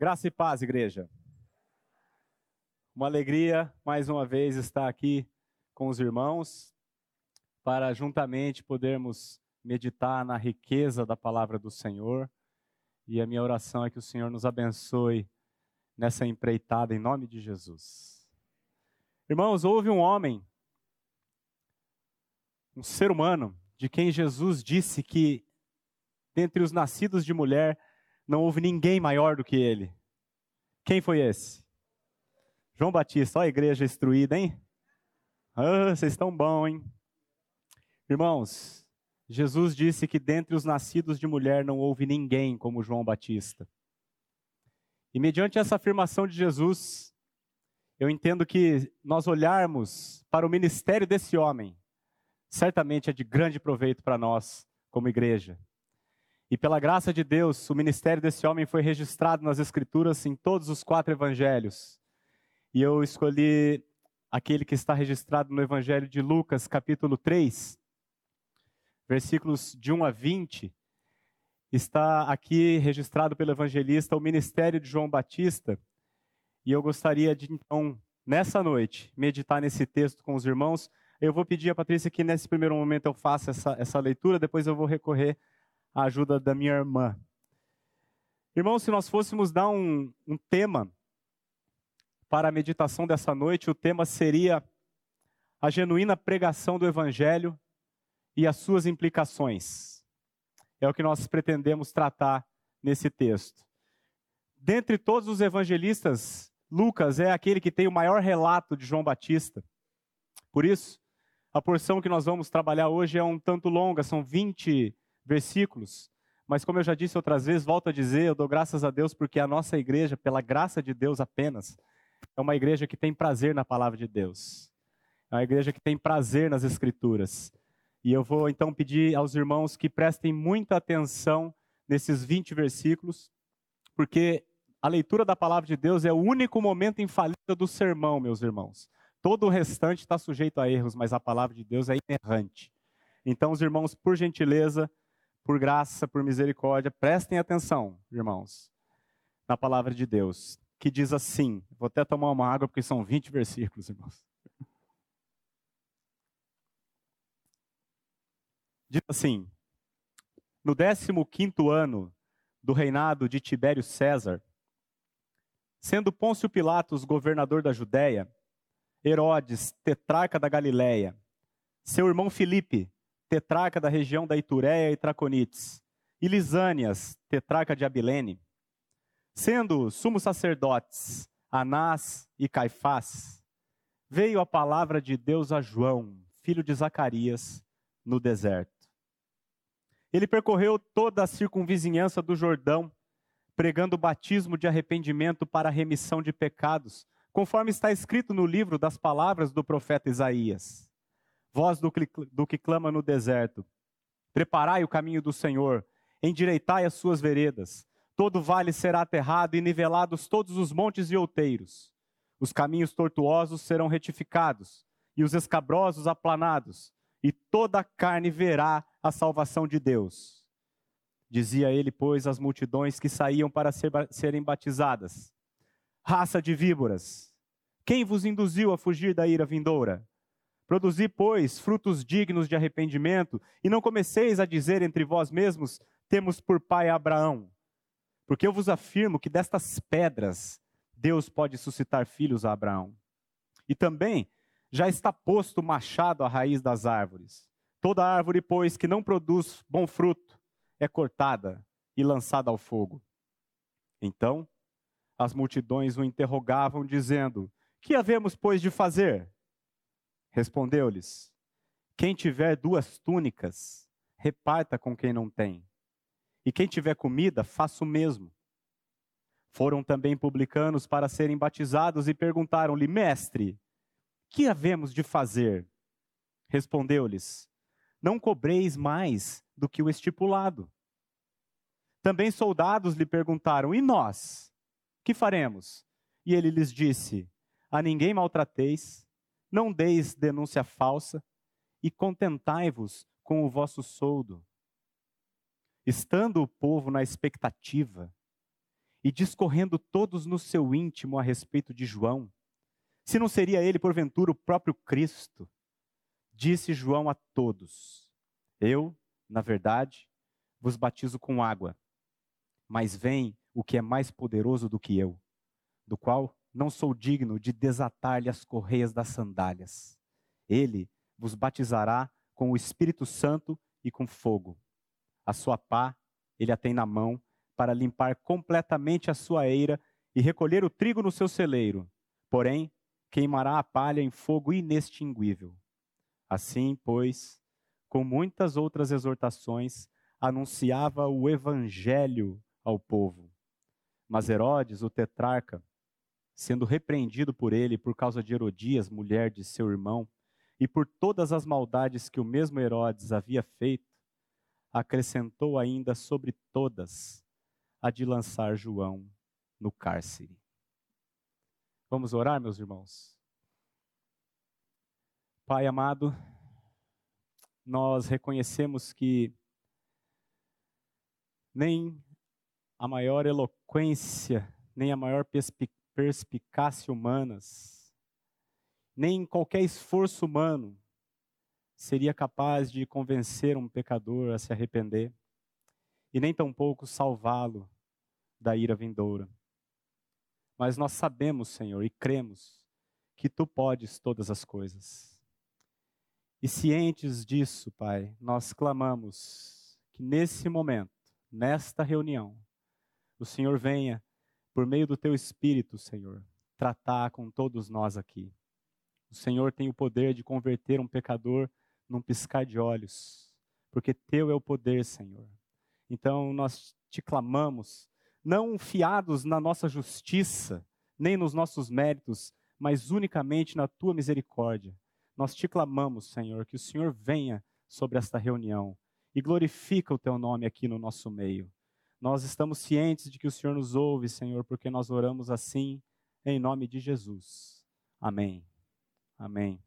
Graça e paz, igreja. Uma alegria, mais uma vez, estar aqui com os irmãos para juntamente podermos meditar na riqueza da palavra do Senhor. E a minha oração é que o Senhor nos abençoe nessa empreitada em nome de Jesus. Irmãos, houve um homem, um ser humano, de quem Jesus disse que dentre os nascidos de mulher não houve ninguém maior do que ele. Quem foi esse? João Batista, olha a igreja instruída, hein? Ah, vocês estão bom, hein? Irmãos, Jesus disse que dentre os nascidos de mulher não houve ninguém como João Batista. E mediante essa afirmação de Jesus, eu entendo que nós olharmos para o ministério desse homem, certamente é de grande proveito para nós como igreja. E pela graça de Deus, o ministério desse homem foi registrado nas Escrituras em todos os quatro evangelhos. E eu escolhi aquele que está registrado no Evangelho de Lucas, capítulo 3, versículos de 1 a 20. Está aqui registrado pelo evangelista o ministério de João Batista. E eu gostaria de, então, nessa noite, meditar nesse texto com os irmãos. Eu vou pedir a Patrícia que nesse primeiro momento eu faça essa, essa leitura, depois eu vou recorrer a ajuda da minha irmã. Irmãos, se nós fôssemos dar um, um tema para a meditação dessa noite, o tema seria a genuína pregação do Evangelho e as suas implicações. É o que nós pretendemos tratar nesse texto. Dentre todos os evangelistas, Lucas é aquele que tem o maior relato de João Batista. Por isso, a porção que nós vamos trabalhar hoje é um tanto longa, são 20 versículos. Mas como eu já disse outras vezes, volto a dizer, eu dou graças a Deus porque a nossa igreja, pela graça de Deus apenas, é uma igreja que tem prazer na palavra de Deus. É uma igreja que tem prazer nas escrituras. E eu vou então pedir aos irmãos que prestem muita atenção nesses 20 versículos, porque a leitura da palavra de Deus é o único momento infalível do sermão, meus irmãos. Todo o restante está sujeito a erros, mas a palavra de Deus é inerrante. Então, os irmãos, por gentileza, por graça, por misericórdia, prestem atenção, irmãos, na palavra de Deus, que diz assim: vou até tomar uma água porque são 20 versículos, irmãos. Diz assim: No 15 ano do reinado de Tibério César, sendo Pôncio Pilatos governador da Judéia, Herodes, tetrarca da Galiléia, seu irmão Filipe, tetrarca da região da Itureia e Traconites, e Lisânias, tetrarca de Abilene, sendo sumos sacerdotes Anás e Caifás, veio a palavra de Deus a João, filho de Zacarias, no deserto. Ele percorreu toda a circunvizinhança do Jordão, pregando o batismo de arrependimento para a remissão de pecados, conforme está escrito no livro das palavras do profeta Isaías voz do que, do que clama no deserto. Preparai o caminho do Senhor, endireitai as suas veredas. Todo vale será aterrado e nivelados todos os montes e outeiros. Os caminhos tortuosos serão retificados e os escabrosos aplanados, e toda a carne verá a salvação de Deus. Dizia ele, pois, às multidões que saíam para ser, serem batizadas: Raça de víboras, quem vos induziu a fugir da ira vindoura? Produzi, pois, frutos dignos de arrependimento, e não comeceis a dizer entre vós mesmos: temos por pai Abraão. Porque eu vos afirmo que destas pedras Deus pode suscitar filhos a Abraão. E também já está posto o machado à raiz das árvores. Toda árvore, pois, que não produz bom fruto, é cortada e lançada ao fogo. Então, as multidões o interrogavam, dizendo: Que havemos, pois, de fazer? Respondeu-lhes: Quem tiver duas túnicas, reparta com quem não tem. E quem tiver comida, faça o mesmo. Foram também publicanos para serem batizados e perguntaram-lhe: Mestre, que havemos de fazer? Respondeu-lhes: Não cobreis mais do que o estipulado. Também soldados lhe perguntaram: E nós? Que faremos? E ele lhes disse: A ninguém maltrateis, não deis denúncia falsa e contentai-vos com o vosso soldo. Estando o povo na expectativa, e discorrendo todos no seu íntimo a respeito de João, se não seria ele, porventura, o próprio Cristo, disse João a todos: Eu, na verdade, vos batizo com água, mas vem o que é mais poderoso do que eu, do qual não sou digno de desatar-lhe as correias das sandálias. Ele vos batizará com o Espírito Santo e com fogo. A sua pá ele a tem na mão para limpar completamente a sua eira e recolher o trigo no seu celeiro. Porém, queimará a palha em fogo inextinguível. Assim, pois, com muitas outras exortações, anunciava o evangelho ao povo. Mas Herodes, o tetrarca, sendo repreendido por ele por causa de Herodias, mulher de seu irmão, e por todas as maldades que o mesmo Herodes havia feito, acrescentou ainda sobre todas a de lançar João no cárcere. Vamos orar, meus irmãos? Pai amado, nós reconhecemos que nem a maior eloquência, nem a maior perspicácia humanas, nem qualquer esforço humano seria capaz de convencer um pecador a se arrepender, e nem tampouco salvá-lo da ira vindoura. Mas nós sabemos, Senhor, e cremos que tu podes todas as coisas. E cientes disso, Pai, nós clamamos que nesse momento, nesta reunião, o Senhor venha, por meio do teu Espírito, Senhor, tratar com todos nós aqui. O Senhor tem o poder de converter um pecador num piscar de olhos, porque teu é o poder, Senhor. Então nós te clamamos, não fiados na nossa justiça, nem nos nossos méritos, mas unicamente na tua misericórdia. Nós te clamamos, Senhor, que o Senhor venha sobre esta reunião e glorifica o teu nome aqui no nosso meio. Nós estamos cientes de que o Senhor nos ouve, Senhor, porque nós oramos assim em nome de Jesus. Amém. Amém.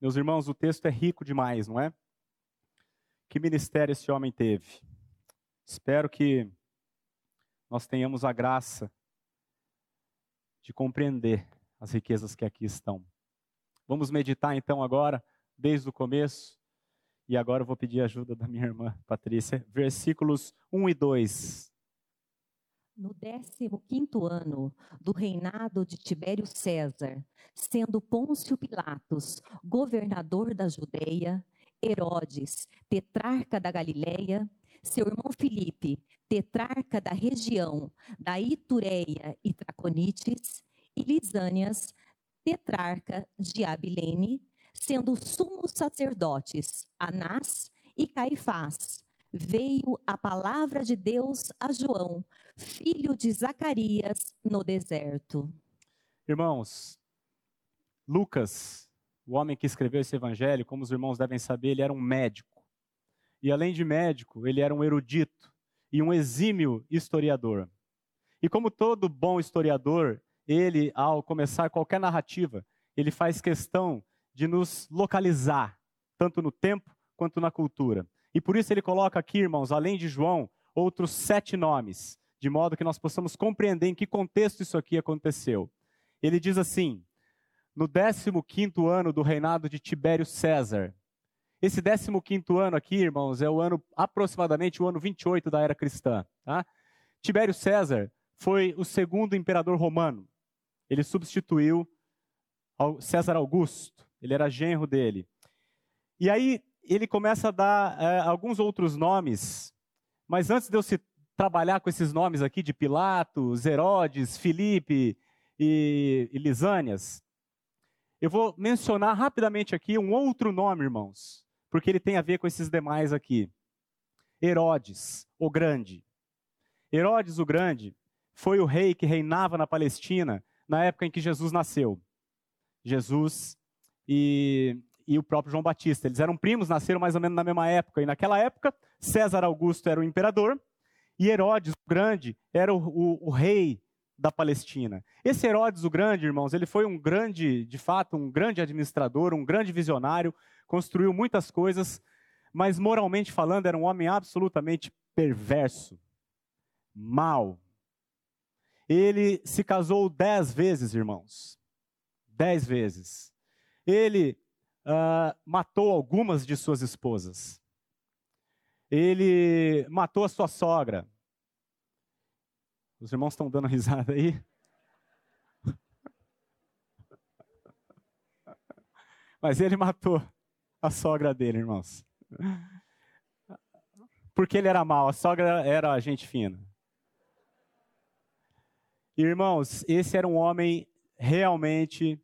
Meus irmãos, o texto é rico demais, não é? Que ministério esse homem teve? Espero que nós tenhamos a graça de compreender as riquezas que aqui estão. Vamos meditar então agora, desde o começo, e agora eu vou pedir ajuda da minha irmã Patrícia, versículos 1 e 2. No décimo quinto ano do reinado de Tibério César, sendo Pôncio Pilatos governador da Judeia, Herodes, tetrarca da Galileia, seu irmão Filipe, tetrarca da região da Itureia e Traconites, e Lisânias, tetrarca de Abilene, sendo sumos sacerdotes Anás e Caifás, veio a palavra de Deus a João, filho de Zacarias, no deserto. Irmãos, Lucas, o homem que escreveu esse evangelho, como os irmãos devem saber, ele era um médico. E além de médico, ele era um erudito e um exímio historiador. E como todo bom historiador, ele, ao começar qualquer narrativa, ele faz questão de nos localizar, tanto no tempo quanto na cultura. E por isso ele coloca aqui, irmãos, além de João, outros sete nomes, de modo que nós possamos compreender em que contexto isso aqui aconteceu. Ele diz assim: no 15 ano do reinado de Tibério César. Esse 15 ano aqui, irmãos, é o ano aproximadamente o ano 28 da era cristã. Tá? Tibério César foi o segundo imperador romano. Ele substituiu César Augusto. Ele era genro dele. E aí ele começa a dar é, alguns outros nomes, mas antes de eu se trabalhar com esses nomes aqui de Pilatos, Herodes, Filipe e, e Lisânias, eu vou mencionar rapidamente aqui um outro nome, irmãos, porque ele tem a ver com esses demais aqui. Herodes, o Grande. Herodes o Grande foi o rei que reinava na Palestina na época em que Jesus nasceu. Jesus e, e o próprio João Batista. Eles eram primos, nasceram mais ou menos na mesma época. E naquela época, César Augusto era o imperador e Herodes o Grande era o, o, o rei da Palestina. Esse Herodes o Grande, irmãos, ele foi um grande, de fato, um grande administrador, um grande visionário, construiu muitas coisas, mas moralmente falando era um homem absolutamente perverso. mal. Ele se casou dez vezes, irmãos. Dez vezes. Ele uh, matou algumas de suas esposas. Ele matou a sua sogra. Os irmãos estão dando risada aí? Mas ele matou a sogra dele, irmãos. Porque ele era mau, a sogra era gente fina. Irmãos, esse era um homem realmente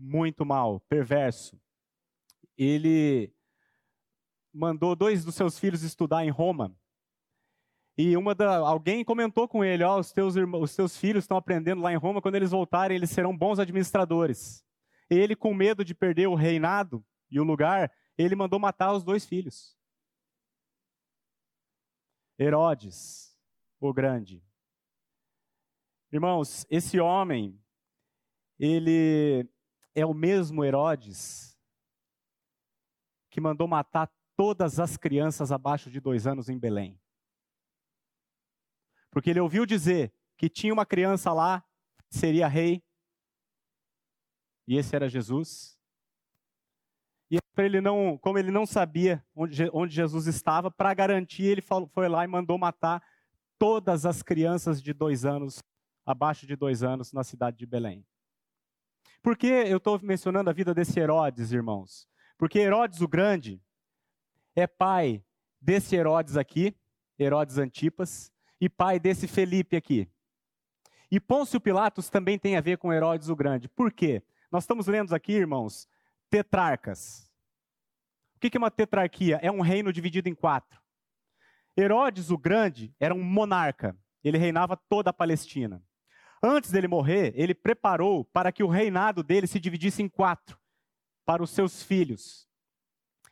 muito mau, perverso. Ele mandou dois dos seus filhos estudar em Roma. E uma da, alguém comentou com ele: ó, oh, os teus, os teus filhos estão aprendendo lá em Roma, quando eles voltarem, eles serão bons administradores. Ele, com medo de perder o reinado e o lugar, ele mandou matar os dois filhos. Herodes, o grande. Irmãos, esse homem, ele é o mesmo Herodes que mandou matar todas as crianças abaixo de dois anos em Belém. Porque ele ouviu dizer que tinha uma criança lá seria rei, e esse era Jesus. E ele não, como ele não sabia onde Jesus estava, para garantir, ele foi lá e mandou matar todas as crianças de dois anos, abaixo de dois anos, na cidade de Belém. Por que eu estou mencionando a vida desse Herodes, irmãos? Porque Herodes o Grande é pai desse Herodes aqui, Herodes Antipas, e pai desse Felipe aqui. E Pôncio Pilatos também tem a ver com Herodes o Grande. Por quê? Nós estamos lendo aqui, irmãos, tetrarcas. O que é uma tetrarquia? É um reino dividido em quatro. Herodes o Grande era um monarca. Ele reinava toda a Palestina. Antes dele morrer, ele preparou para que o reinado dele se dividisse em quatro, para os seus filhos.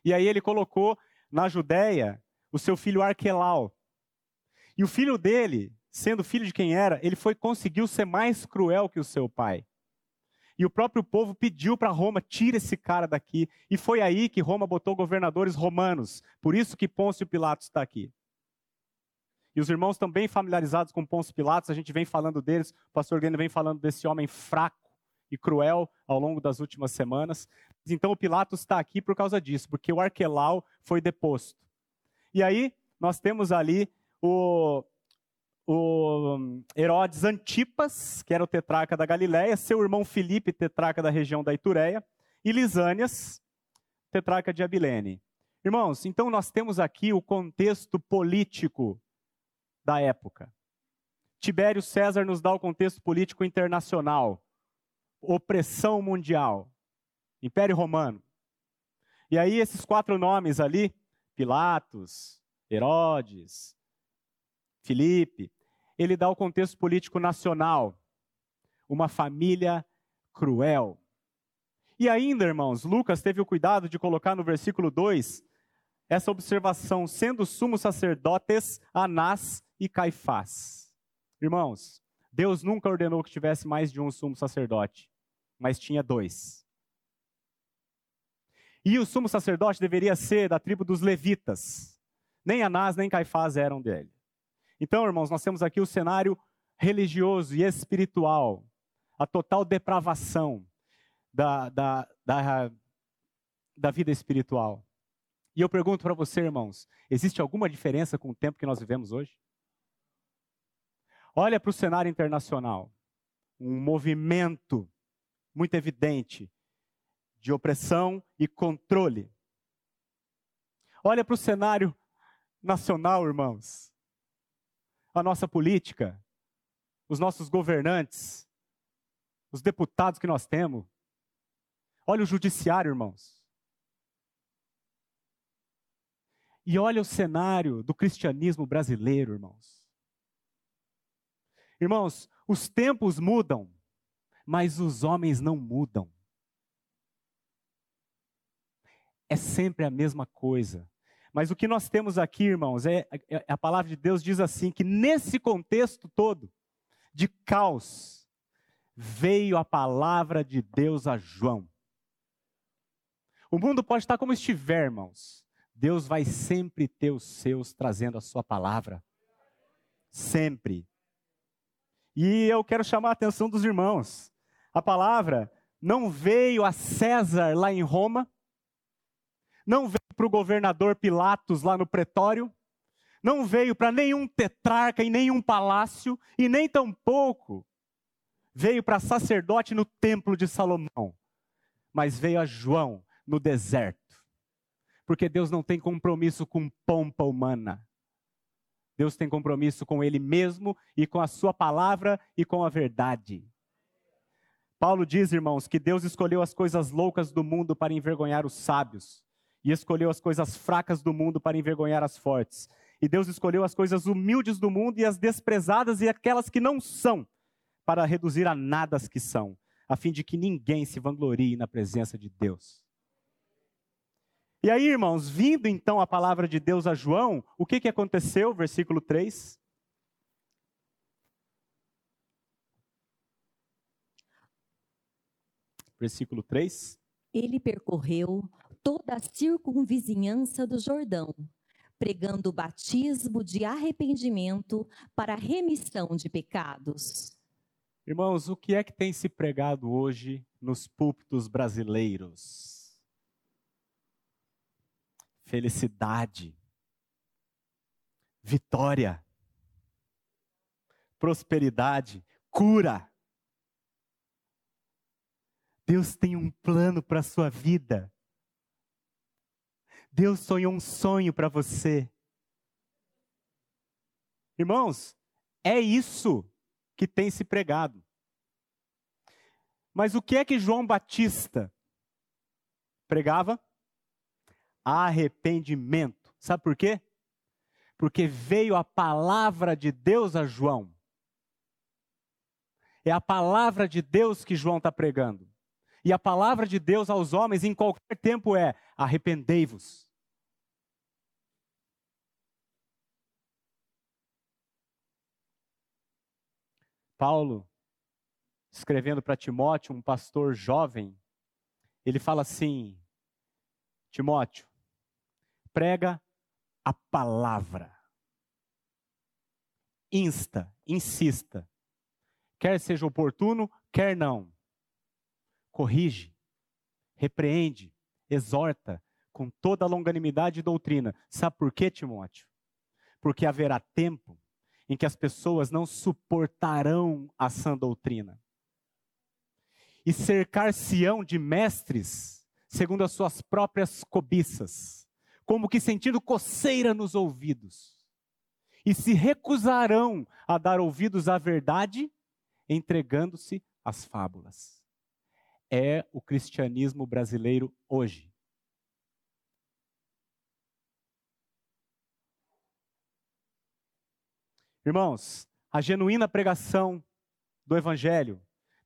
E aí ele colocou na Judéia o seu filho Arquelau. E o filho dele, sendo filho de quem era, ele foi conseguiu ser mais cruel que o seu pai. E o próprio povo pediu para Roma, tira esse cara daqui. E foi aí que Roma botou governadores romanos. Por isso que Pôncio Pilatos está aqui. E os irmãos estão bem familiarizados com Pôncio Pilatos, a gente vem falando deles, o pastor Glenn vem falando desse homem fraco e cruel ao longo das últimas semanas. Então o Pilatos está aqui por causa disso, porque o Arquelau foi deposto. E aí nós temos ali o, o Herodes Antipas, que era o tetrarca da Galiléia, seu irmão Filipe, tetrarca da região da Itureia, e Lisânias, tetrarca de Abilene. Irmãos, então nós temos aqui o contexto político da época. Tibério César nos dá o contexto político internacional, opressão mundial, Império Romano. E aí esses quatro nomes ali, Pilatos, Herodes, Filipe, ele dá o contexto político nacional, uma família cruel. E ainda, irmãos, Lucas teve o cuidado de colocar no versículo 2 essa observação, sendo sumos sacerdotes Anás e Caifás. Irmãos, Deus nunca ordenou que tivesse mais de um sumo sacerdote, mas tinha dois. E o sumo sacerdote deveria ser da tribo dos levitas. Nem Anás nem Caifás eram dele. Então, irmãos, nós temos aqui o cenário religioso e espiritual, a total depravação da, da, da, da vida espiritual. E eu pergunto para você, irmãos, existe alguma diferença com o tempo que nós vivemos hoje? Olha para o cenário internacional. Um movimento muito evidente de opressão e controle. Olha para o cenário nacional, irmãos. A nossa política, os nossos governantes, os deputados que nós temos. Olha o judiciário, irmãos. E olha o cenário do cristianismo brasileiro, irmãos. Irmãos, os tempos mudam, mas os homens não mudam. É sempre a mesma coisa. Mas o que nós temos aqui, irmãos, é, é a palavra de Deus diz assim que nesse contexto todo de caos veio a palavra de Deus a João. O mundo pode estar como estiver, irmãos. Deus vai sempre ter os seus trazendo a sua palavra. sempre. E eu quero chamar a atenção dos irmãos. A palavra não veio a César lá em Roma, não veio para o governador Pilatos lá no pretório, não veio para nenhum tetrarca em nenhum palácio, e nem tampouco veio para sacerdote no templo de Salomão, mas veio a João no deserto. Porque Deus não tem compromisso com pompa humana. Deus tem compromisso com Ele mesmo e com a Sua palavra e com a verdade. Paulo diz, irmãos, que Deus escolheu as coisas loucas do mundo para envergonhar os sábios, e escolheu as coisas fracas do mundo para envergonhar as fortes. E Deus escolheu as coisas humildes do mundo e as desprezadas e aquelas que não são, para reduzir a nada as que são, a fim de que ninguém se vanglorie na presença de Deus. E aí, irmãos, vindo então a palavra de Deus a João, o que, que aconteceu? Versículo 3. Versículo 3. Ele percorreu toda a circunvizinhança do Jordão, pregando o batismo de arrependimento para a remissão de pecados. Irmãos, o que é que tem se pregado hoje nos púlpitos brasileiros? Felicidade, vitória, prosperidade, cura. Deus tem um plano para a sua vida. Deus sonhou um sonho para você. Irmãos, é isso que tem se pregado. Mas o que é que João Batista pregava? Arrependimento. Sabe por quê? Porque veio a palavra de Deus a João. É a palavra de Deus que João está pregando. E a palavra de Deus aos homens em qualquer tempo é: arrependei-vos. Paulo, escrevendo para Timóteo, um pastor jovem, ele fala assim: Timóteo, prega a palavra. Insta, insista. Quer seja oportuno, quer não. Corrige, repreende, exorta com toda a longanimidade e doutrina. Sabe por quê, Timóteo? Porque haverá tempo em que as pessoas não suportarão a sã doutrina. E cercar-se-ão de mestres segundo as suas próprias cobiças, como que sentindo coceira nos ouvidos. E se recusarão a dar ouvidos à verdade, entregando-se às fábulas. É o cristianismo brasileiro hoje. Irmãos, a genuína pregação do Evangelho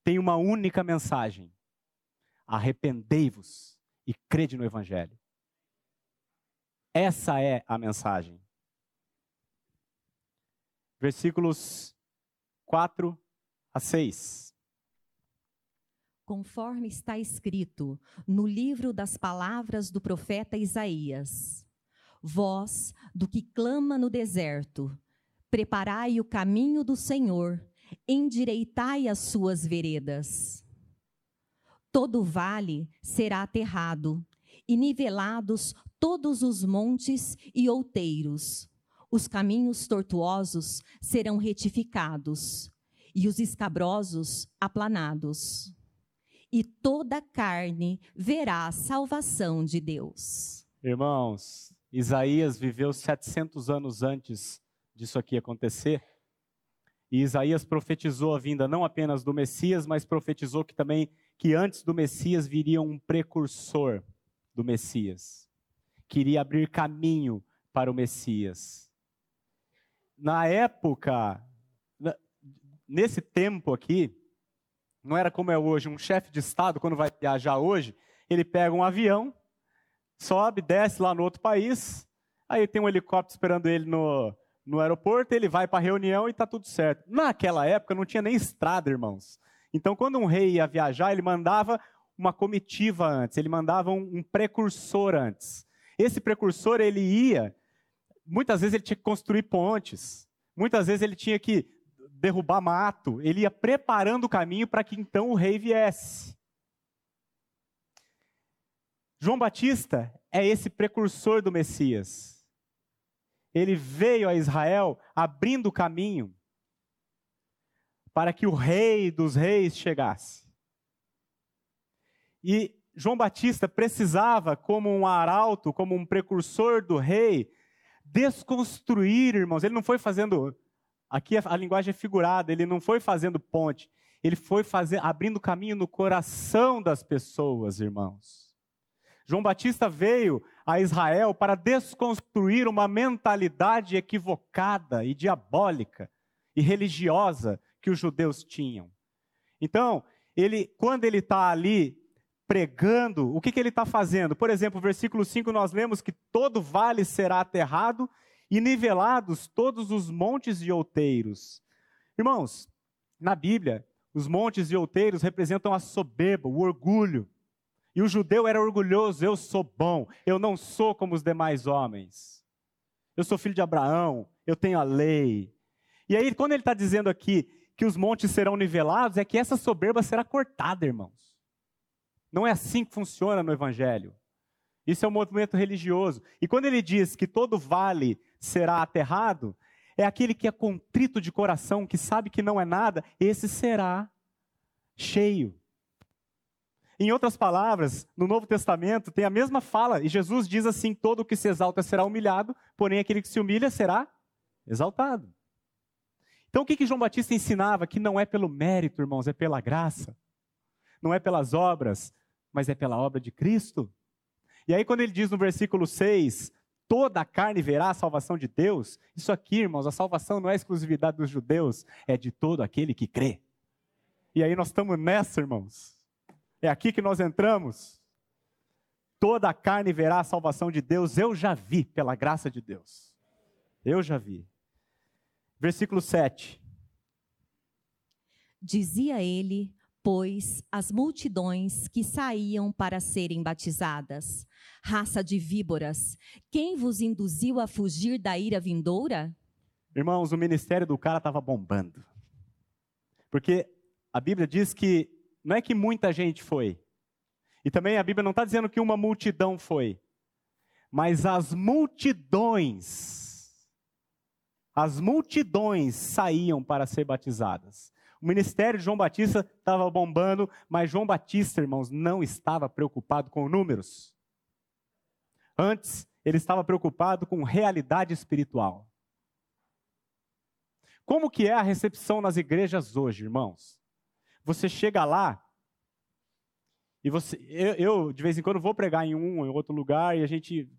tem uma única mensagem: arrependei-vos e crede no Evangelho. Essa é a mensagem. Versículos 4 a 6. Conforme está escrito no livro das palavras do profeta Isaías: Voz do que clama no deserto, Preparai o caminho do Senhor, endireitai as suas veredas. Todo vale será aterrado, e nivelados todos os montes e outeiros. Os caminhos tortuosos serão retificados, e os escabrosos aplanados. E toda carne verá a salvação de Deus. Irmãos, Isaías viveu 700 anos antes disso aqui acontecer. E Isaías profetizou a vinda não apenas do Messias, mas profetizou que também que antes do Messias viria um precursor do Messias, que iria abrir caminho para o Messias. Na época, nesse tempo aqui, não era como é hoje, um chefe de estado quando vai viajar hoje, ele pega um avião, sobe, desce lá no outro país, aí tem um helicóptero esperando ele no, no aeroporto, ele vai para a reunião e está tudo certo. Naquela época não tinha nem estrada, irmãos. Então, quando um rei ia viajar, ele mandava uma comitiva antes, ele mandava um, um precursor antes. Esse precursor, ele ia, muitas vezes ele tinha que construir pontes, Muitas vezes ele tinha que derrubar mato, ele ia preparando o caminho para que então o rei viesse. João Batista é esse precursor do Messias. Ele veio a Israel abrindo o caminho para que o rei dos reis chegasse. E João Batista precisava, como um arauto, como um precursor do rei, desconstruir, irmãos. Ele não foi fazendo Aqui a, linguagem é figurada, ele não foi fazendo ponte, ele foi fazer, abrindo caminho no coração das pessoas, irmãos. João Batista veio a Israel para desconstruir uma mentalidade equivocada e diabólica e religiosa que os judeus tinham. Então, ele, quando ele está ali pregando, o que, que ele está fazendo? Por exemplo, versículo 5, nós lemos que todo vale será aterrado e nivelados todos os montes e outeiros. Irmãos, na Bíblia, os montes e outeiros representam a soberba, o orgulho. E o judeu era orgulhoso: eu sou bom, eu não sou como os demais homens. Eu sou filho de Abraão, eu tenho a lei. E aí, quando ele está dizendo aqui que os montes serão nivelados, é que essa soberba será cortada, irmãos. Não é assim que funciona no Evangelho. Isso é um movimento religioso. E quando ele diz que todo vale será aterrado, é aquele que é contrito de coração, que sabe que não é nada, esse será cheio. Em outras palavras, no Novo Testamento tem a mesma fala, e Jesus diz assim: todo o que se exalta será humilhado, porém aquele que se humilha será exaltado. Então o que, que João Batista ensinava? Que não é pelo mérito, irmãos, é pela graça. Não é pelas obras, mas é pela obra de Cristo. E aí, quando ele diz no versículo 6, toda a carne verá a salvação de Deus. Isso aqui, irmãos, a salvação não é exclusividade dos judeus, é de todo aquele que crê. E aí nós estamos nessa, irmãos. É aqui que nós entramos. Toda a carne verá a salvação de Deus. Eu já vi, pela graça de Deus. Eu já vi. Versículo 7. Dizia ele: pois, as multidões que saíam para serem batizadas. Raça de víboras, quem vos induziu a fugir da ira vindoura? Irmãos, o ministério do cara estava bombando. Porque a Bíblia diz que não é que muita gente foi. E também a Bíblia não está dizendo que uma multidão foi. Mas as multidões, as multidões saíam para ser batizadas. O ministério de João Batista estava bombando, mas João Batista, irmãos, não estava preocupado com números. Antes, ele estava preocupado com realidade espiritual. Como que é a recepção nas igrejas hoje, irmãos? Você chega lá e você, eu, eu, de vez em quando vou pregar em um, em outro lugar e a gente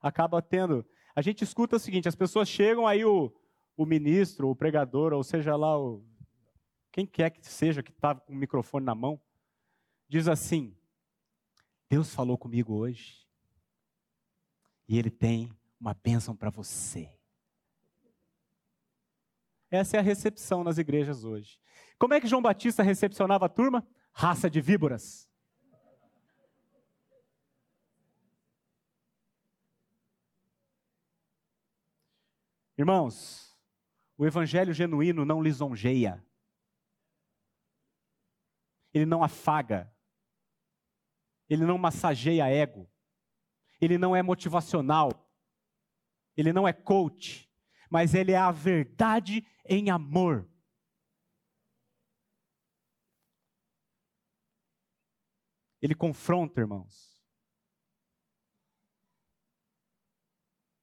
acaba tendo, a gente escuta o seguinte: as pessoas chegam aí o o ministro, o pregador, ou seja lá, o, quem quer que seja que está com o microfone na mão, diz assim: Deus falou comigo hoje e Ele tem uma bênção para você. Essa é a recepção nas igrejas hoje. Como é que João Batista recepcionava a turma? Raça de víboras. Irmãos, o evangelho genuíno não lisonjeia. Ele não afaga. Ele não massageia ego. Ele não é motivacional. Ele não é coach. Mas ele é a verdade em amor. Ele confronta, irmãos.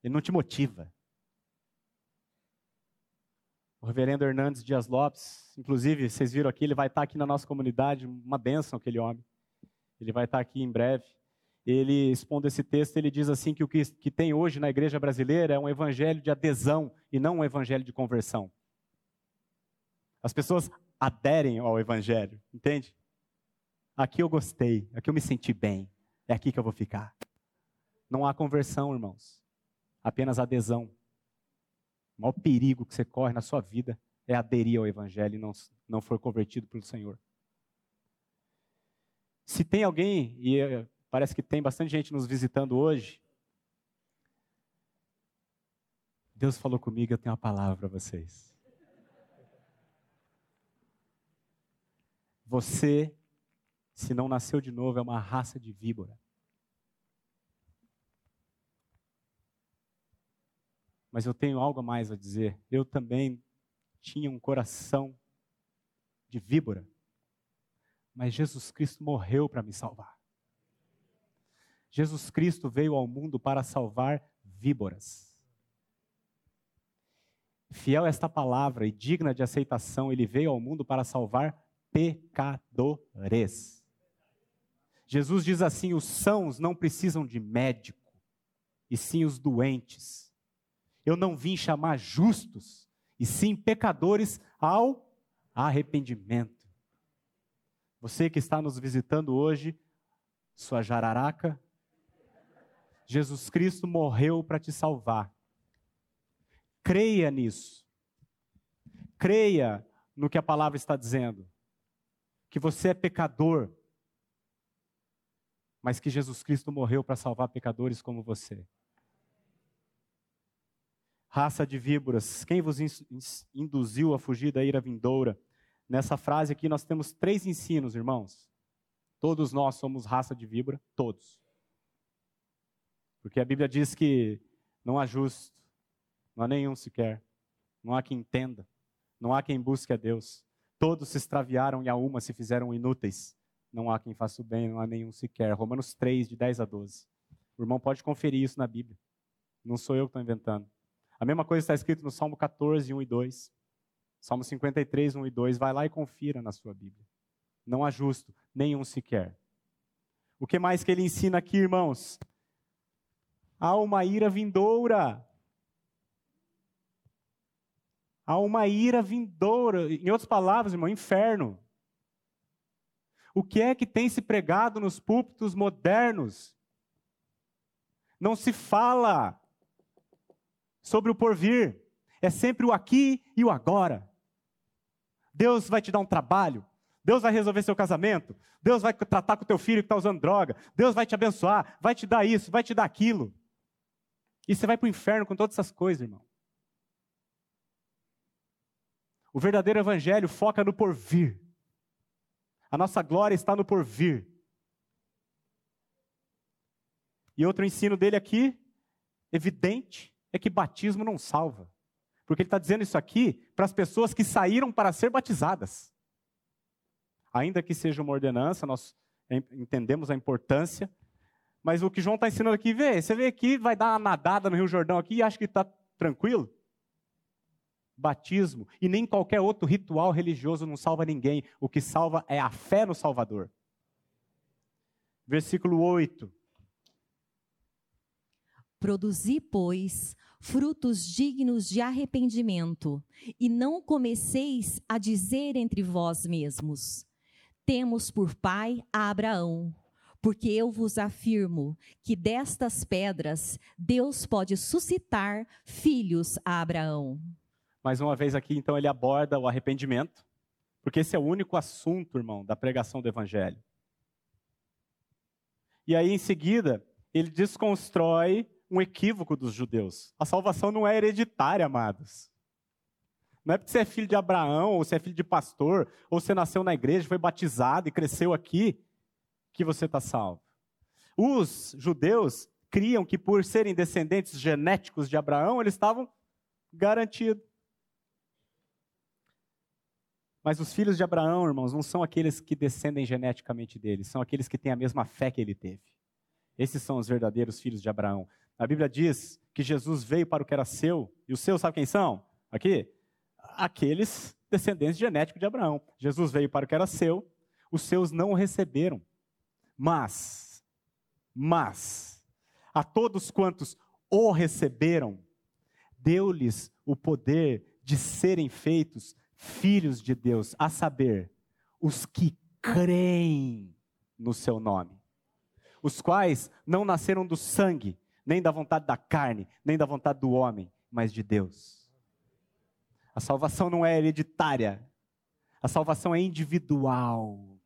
Ele não te motiva. O reverendo Hernandes Dias Lopes, inclusive, vocês viram aqui, ele vai estar aqui na nossa comunidade, uma bênção aquele homem. Ele vai estar aqui em breve. Ele, expondo esse texto, ele diz assim que o que, que tem hoje na igreja brasileira é um evangelho de adesão e não um evangelho de conversão. As pessoas aderem ao evangelho, entende? Aqui eu gostei, aqui eu me senti bem, é aqui que eu vou ficar. Não há conversão, irmãos, apenas adesão. O maior perigo que você corre na sua vida é aderir ao Evangelho e não, não for convertido pelo Senhor. Se tem alguém, e eh, parece que tem bastante gente nos visitando hoje, Deus falou comigo, eu tenho uma palavra para vocês. Você, se não nasceu de novo, é uma raça de víbora. Mas eu tenho algo a mais a dizer. Eu também tinha um coração de víbora. Mas Jesus Cristo morreu para me salvar. Jesus Cristo veio ao mundo para salvar víboras. Fiel esta palavra e digna de aceitação, ele veio ao mundo para salvar pecadores. Jesus diz assim: os sãos não precisam de médico, e sim os doentes. Eu não vim chamar justos, e sim pecadores ao arrependimento. Você que está nos visitando hoje, sua jararaca, Jesus Cristo morreu para te salvar. Creia nisso. Creia no que a palavra está dizendo. Que você é pecador, mas que Jesus Cristo morreu para salvar pecadores como você. Raça de víboras, quem vos induziu a fugir da ira vindoura? Nessa frase aqui nós temos três ensinos, irmãos. Todos nós somos raça de víbora, todos. Porque a Bíblia diz que não há justo, não há nenhum sequer, não há quem entenda, não há quem busque a Deus. Todos se extraviaram e a uma se fizeram inúteis. Não há quem faça o bem, não há nenhum sequer. Romanos 3, de 10 a 12. O irmão pode conferir isso na Bíblia. Não sou eu que estou inventando. A mesma coisa está escrito no Salmo 14, 1 e 2. Salmo 53, 1 e 2. Vai lá e confira na sua Bíblia. Não há justo, nenhum sequer. O que mais que ele ensina aqui, irmãos? há uma ira vindoura. Há uma ira vindoura. Em outras palavras, irmão, inferno. O que é que tem se pregado nos púlpitos modernos? Não se fala sobre o porvir. É sempre o aqui e o agora. Deus vai te dar um trabalho. Deus vai resolver seu casamento. Deus vai tratar com teu filho que está usando droga. Deus vai te abençoar. Vai te dar isso, vai te dar aquilo. E você vai para o inferno com todas essas coisas, irmão. O verdadeiro evangelho foca no porvir. A nossa glória está no porvir. E outro ensino dele aqui, evidente, é que batismo não salva. Porque ele está dizendo isso aqui para as pessoas que saíram para ser batizadas. Ainda que seja uma ordenança, nós entendemos a importância, mas o que João está ensinando aqui, vê, você vê aqui, vai dar uma nadada no Rio Jordão aqui e acha que está tranquilo? Batismo e nem qualquer outro ritual religioso não salva ninguém. O que salva é a fé no Salvador. Versículo 8. Produzi, pois, frutos dignos de arrependimento, e não comeceis a dizer entre vós mesmos: Temos por pai a Abraão porque eu vos afirmo que destas pedras Deus pode suscitar filhos a Abraão. Mais uma vez aqui, então, ele aborda o arrependimento, porque esse é o único assunto, irmão, da pregação do Evangelho. E aí, em seguida, ele desconstrói um equívoco dos judeus. A salvação não é hereditária, amados. Não é porque você é filho de Abraão, ou você é filho de pastor, ou você nasceu na igreja, foi batizado e cresceu aqui, que você está salvo. Os judeus criam que por serem descendentes genéticos de Abraão, eles estavam garantidos. Mas os filhos de Abraão, irmãos, não são aqueles que descendem geneticamente dele, são aqueles que têm a mesma fé que ele teve. Esses são os verdadeiros filhos de Abraão. A Bíblia diz que Jesus veio para o que era seu, e os seus, sabe quem são? Aqui? Aqueles descendentes genéticos de Abraão. Jesus veio para o que era seu, os seus não o receberam. Mas, mas, a todos quantos o receberam, deu-lhes o poder de serem feitos filhos de Deus, a saber, os que creem no seu nome, os quais não nasceram do sangue, nem da vontade da carne, nem da vontade do homem, mas de Deus. A salvação não é hereditária, a salvação é individual.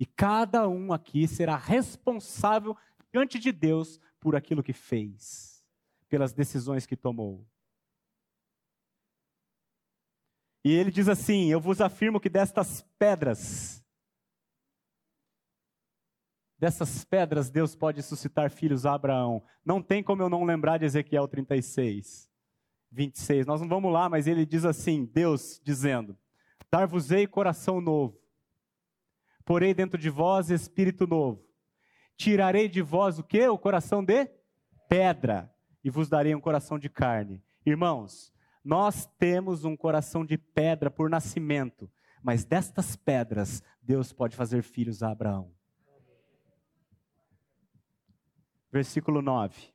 E cada um aqui será responsável diante de Deus por aquilo que fez. pelas decisões que tomou. E ele diz assim: Eu vos afirmo que destas pedras, dessas pedras Deus pode suscitar filhos a Abraão. Não tem como eu não lembrar de Ezequiel 36, 26. Nós não vamos lá, mas ele diz assim: Deus dizendo: Dar-vos-ei coração novo, porei dentro de vós espírito novo. Tirarei de vós o que? O coração de pedra, e vos darei um coração de carne. Irmãos, nós temos um coração de pedra por nascimento, mas destas pedras Deus pode fazer filhos a Abraão. Versículo 9.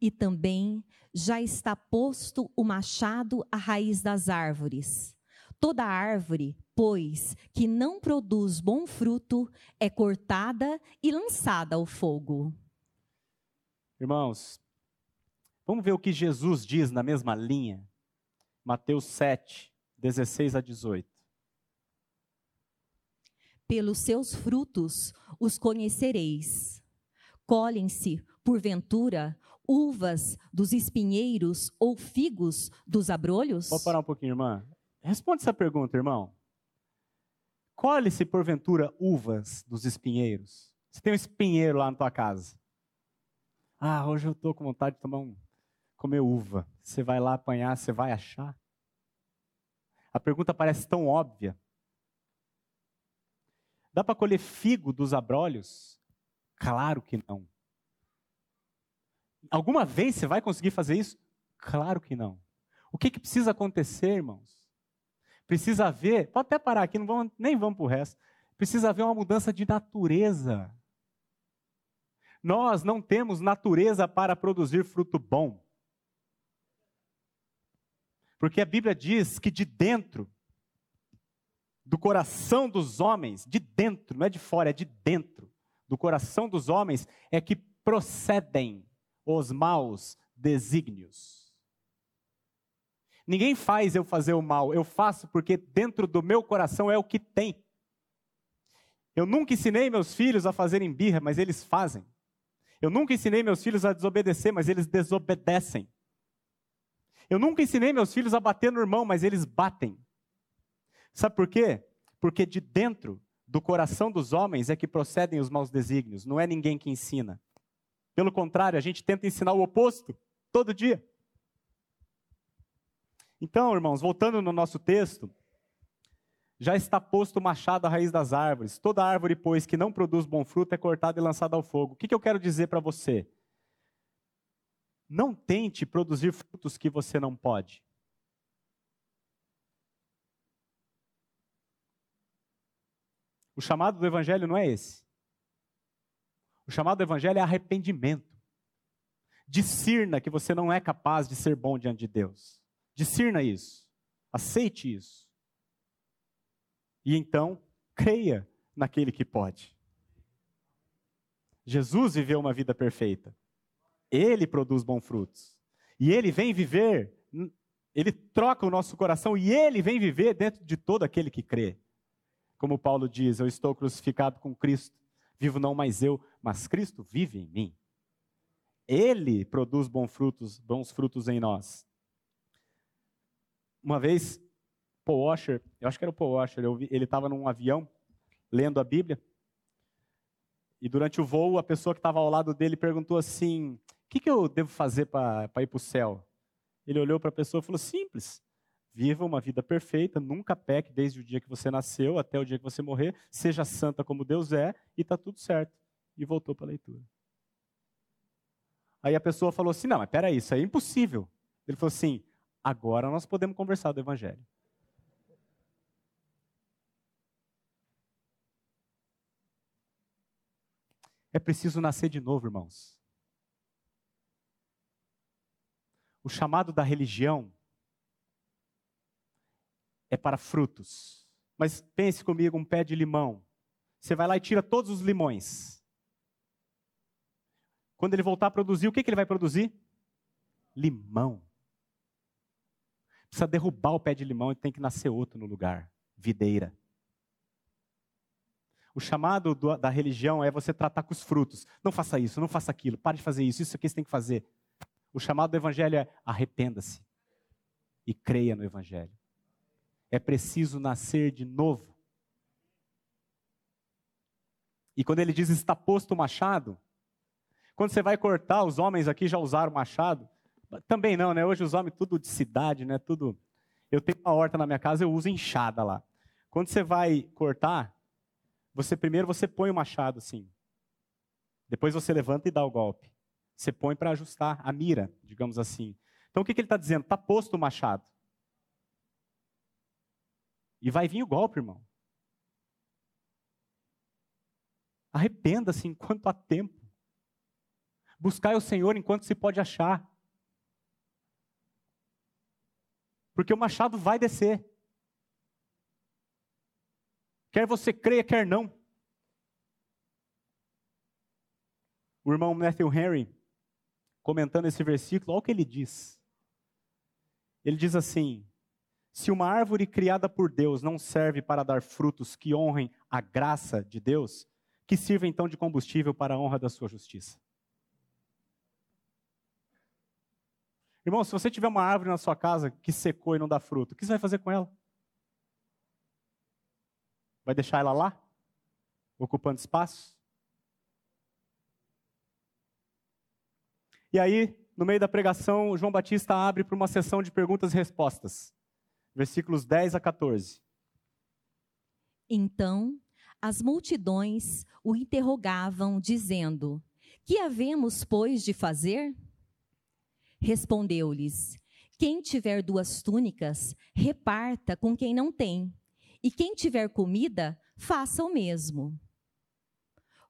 E também já está posto o machado à raiz das árvores. Toda árvore, pois, que não produz bom fruto, é cortada e lançada ao fogo. Irmãos, vamos ver o que Jesus diz na mesma linha. Mateus 7, 16 a 18. Pelos seus frutos os conhecereis. Colhem-se, porventura, uvas dos espinheiros ou figos dos abrolhos? Pode parar um pouquinho, irmã. Responde essa pergunta, irmão. Colhe-se, porventura, uvas dos espinheiros. Você tem um espinheiro lá na tua casa. Ah, hoje eu estou com vontade de tomar um, comer uva. Você vai lá apanhar, você vai achar? A pergunta parece tão óbvia. Dá para colher figo dos abrolhos? Claro que não. Alguma vez você vai conseguir fazer isso? Claro que não. O que, que precisa acontecer, irmãos? Precisa haver, pode até parar aqui, não vamos, nem vamos para o resto. Precisa haver uma mudança de natureza. Nós não temos natureza para produzir fruto bom. Porque a Bíblia diz que de dentro, do coração dos homens, de dentro, não é de fora, é de dentro, do coração dos homens, é que procedem os maus desígnios. Ninguém faz eu fazer o mal, eu faço porque dentro do meu coração é o que tem. Eu nunca ensinei meus filhos a fazerem birra, mas eles fazem. Eu nunca ensinei meus filhos a desobedecer, mas eles desobedecem. Eu nunca ensinei meus filhos a bater no irmão, mas eles batem. Sabe por quê? Porque de dentro do coração dos homens é que procedem os maus desígnios, não é ninguém que ensina. Pelo contrário, a gente tenta ensinar o oposto todo dia. Então, irmãos, voltando no nosso texto, já está posto o machado à raiz das árvores. Toda árvore, pois, que não produz bom fruto é cortada e lançada ao fogo. O que, que eu quero dizer para você? Não tente produzir frutos que você não pode. O chamado do Evangelho não é esse. O chamado do Evangelho é arrependimento. Discirna que você não é capaz de ser bom diante de Deus. Discirna isso. Aceite isso. E então, creia naquele que pode. Jesus viveu uma vida perfeita. Ele produz bons frutos. E ele vem viver, ele troca o nosso coração e ele vem viver dentro de todo aquele que crê. Como Paulo diz: Eu estou crucificado com Cristo, vivo não mais eu, mas Cristo vive em mim. Ele produz bons frutos, bons frutos em nós. Uma vez, Paul Washer, eu acho que era o Paul Washer, ele estava num avião lendo a Bíblia. E durante o voo, a pessoa que estava ao lado dele perguntou assim: O que, que eu devo fazer para ir para o céu? Ele olhou para a pessoa e falou: Simples. Viva uma vida perfeita, nunca peque desde o dia que você nasceu até o dia que você morrer. Seja santa como Deus é e está tudo certo. E voltou para a leitura. Aí a pessoa falou assim: Não, mas peraí, isso é impossível. Ele falou assim: Agora nós podemos conversar do Evangelho. É preciso nascer de novo, irmãos. O chamado da religião é para frutos. Mas pense comigo, um pé de limão. Você vai lá e tira todos os limões. Quando ele voltar a produzir, o que, que ele vai produzir? Limão. Precisa derrubar o pé de limão e tem que nascer outro no lugar videira. O chamado do, da religião é você tratar com os frutos. Não faça isso, não faça aquilo, pare de fazer isso, isso aqui você tem que fazer. O chamado do evangelho é arrependa-se e creia no evangelho. É preciso nascer de novo. E quando ele diz está posto o machado, quando você vai cortar, os homens aqui já usaram machado. Também não, né? Hoje os homens tudo de cidade, né? Tudo. Eu tenho uma horta na minha casa, eu uso enxada lá. Quando você vai cortar, você primeiro você põe o machado assim. Depois você levanta e dá o golpe. Você põe para ajustar a mira, digamos assim. Então o que, que ele está dizendo? Está posto o machado. E vai vir o golpe, irmão. Arrependa-se enquanto há tempo. Buscai o Senhor enquanto se pode achar. Porque o machado vai descer. Quer você creia, quer não. O irmão Matthew Henry, comentando esse versículo, olha o que ele diz. Ele diz assim: se uma árvore criada por Deus não serve para dar frutos que honrem a graça de Deus, que sirva então de combustível para a honra da sua justiça. Irmão, se você tiver uma árvore na sua casa que secou e não dá fruto, o que você vai fazer com ela? Vai deixar ela lá? Ocupando espaço? E aí, no meio da pregação, João Batista abre para uma sessão de perguntas e respostas versículos 10 a 14. Então as multidões o interrogavam, dizendo: Que havemos, pois, de fazer? Respondeu-lhes: Quem tiver duas túnicas, reparta com quem não tem, e quem tiver comida, faça o mesmo.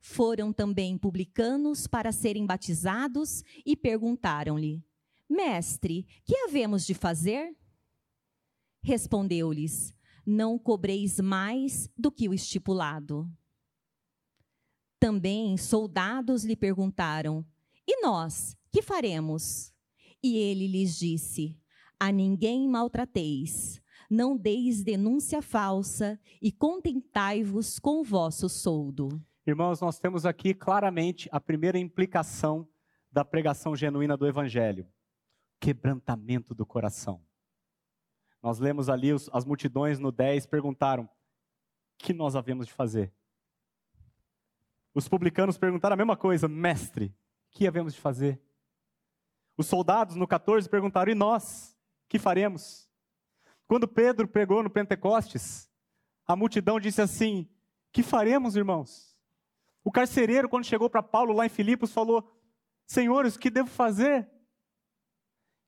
Foram também publicanos para serem batizados e perguntaram-lhe: Mestre, que havemos de fazer? Respondeu-lhes: Não cobreis mais do que o estipulado. Também soldados lhe perguntaram: E nós, que faremos? E ele lhes disse: A ninguém maltrateis, não deis denúncia falsa e contentai-vos com o vosso soldo. Irmãos, nós temos aqui claramente a primeira implicação da pregação genuína do evangelho: quebrantamento do coração. Nós lemos ali, os, as multidões no 10 perguntaram: que nós havemos de fazer? Os publicanos perguntaram a mesma coisa: Mestre, que havemos de fazer? Os soldados no 14 perguntaram: E nós? que faremos? Quando Pedro pregou no Pentecostes, a multidão disse assim: Que faremos, irmãos? O carcereiro, quando chegou para Paulo lá em Filipos, falou: Senhores, o que devo fazer?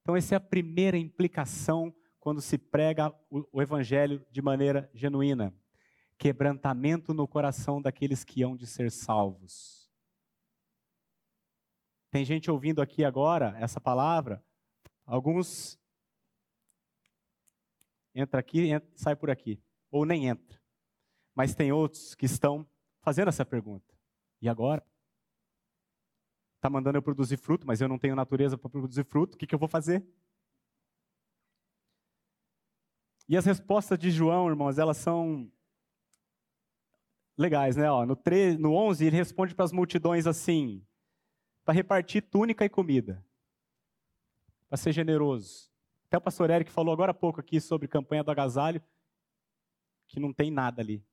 Então, essa é a primeira implicação quando se prega o, evangelho de maneira genuína. Quebrantamento no coração daqueles que hão de ser salvos. Tem gente ouvindo aqui agora essa palavra, alguns entra aqui, entra, sai por aqui, ou nem entra. Mas tem outros que estão fazendo essa pergunta. E agora? Está mandando eu produzir fruto, mas eu não tenho natureza para produzir fruto, o que, que eu vou fazer? E as respostas de João, irmãos, elas são legais, né? Ó, no, 3, no 11, ele responde para as multidões assim: para repartir túnica e comida, para ser generoso. Até o pastor Eric falou agora há pouco aqui sobre campanha do agasalho, que não tem nada ali.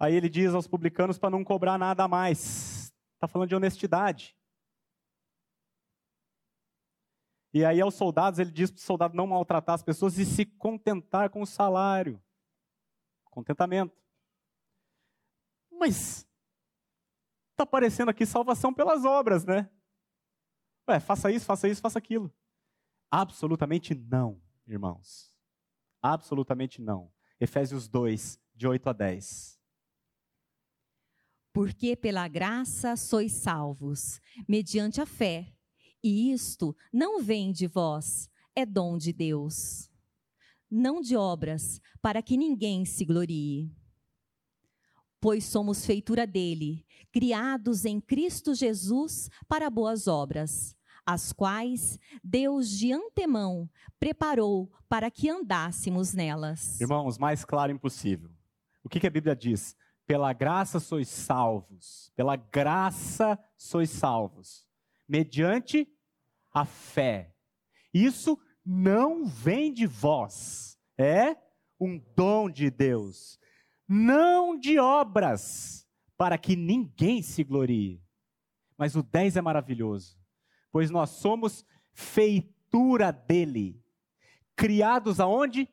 Aí ele diz aos publicanos para não cobrar nada a mais. Está falando de honestidade. E aí aos soldados, ele diz para o soldado não maltratar as pessoas e se contentar com o salário. Contentamento. Mas está aparecendo aqui salvação pelas obras, né? Ué, faça isso, faça isso, faça aquilo. Absolutamente não, irmãos. Absolutamente não. Efésios 2, de 8 a 10. Porque pela graça sois salvos, mediante a fé. E isto não vem de vós, é dom de Deus. Não de obras, para que ninguém se glorie. Pois somos feitura dele, criados em Cristo Jesus para boas obras, as quais Deus de antemão preparou para que andássemos nelas. Irmãos, mais claro impossível. O que, que a Bíblia diz? Pela graça sois salvos. Pela graça sois salvos. Mediante a fé. Isso não vem de vós. É um dom de Deus. Não de obras, para que ninguém se glorie. Mas o 10 é maravilhoso, pois nós somos feitura dele, criados aonde?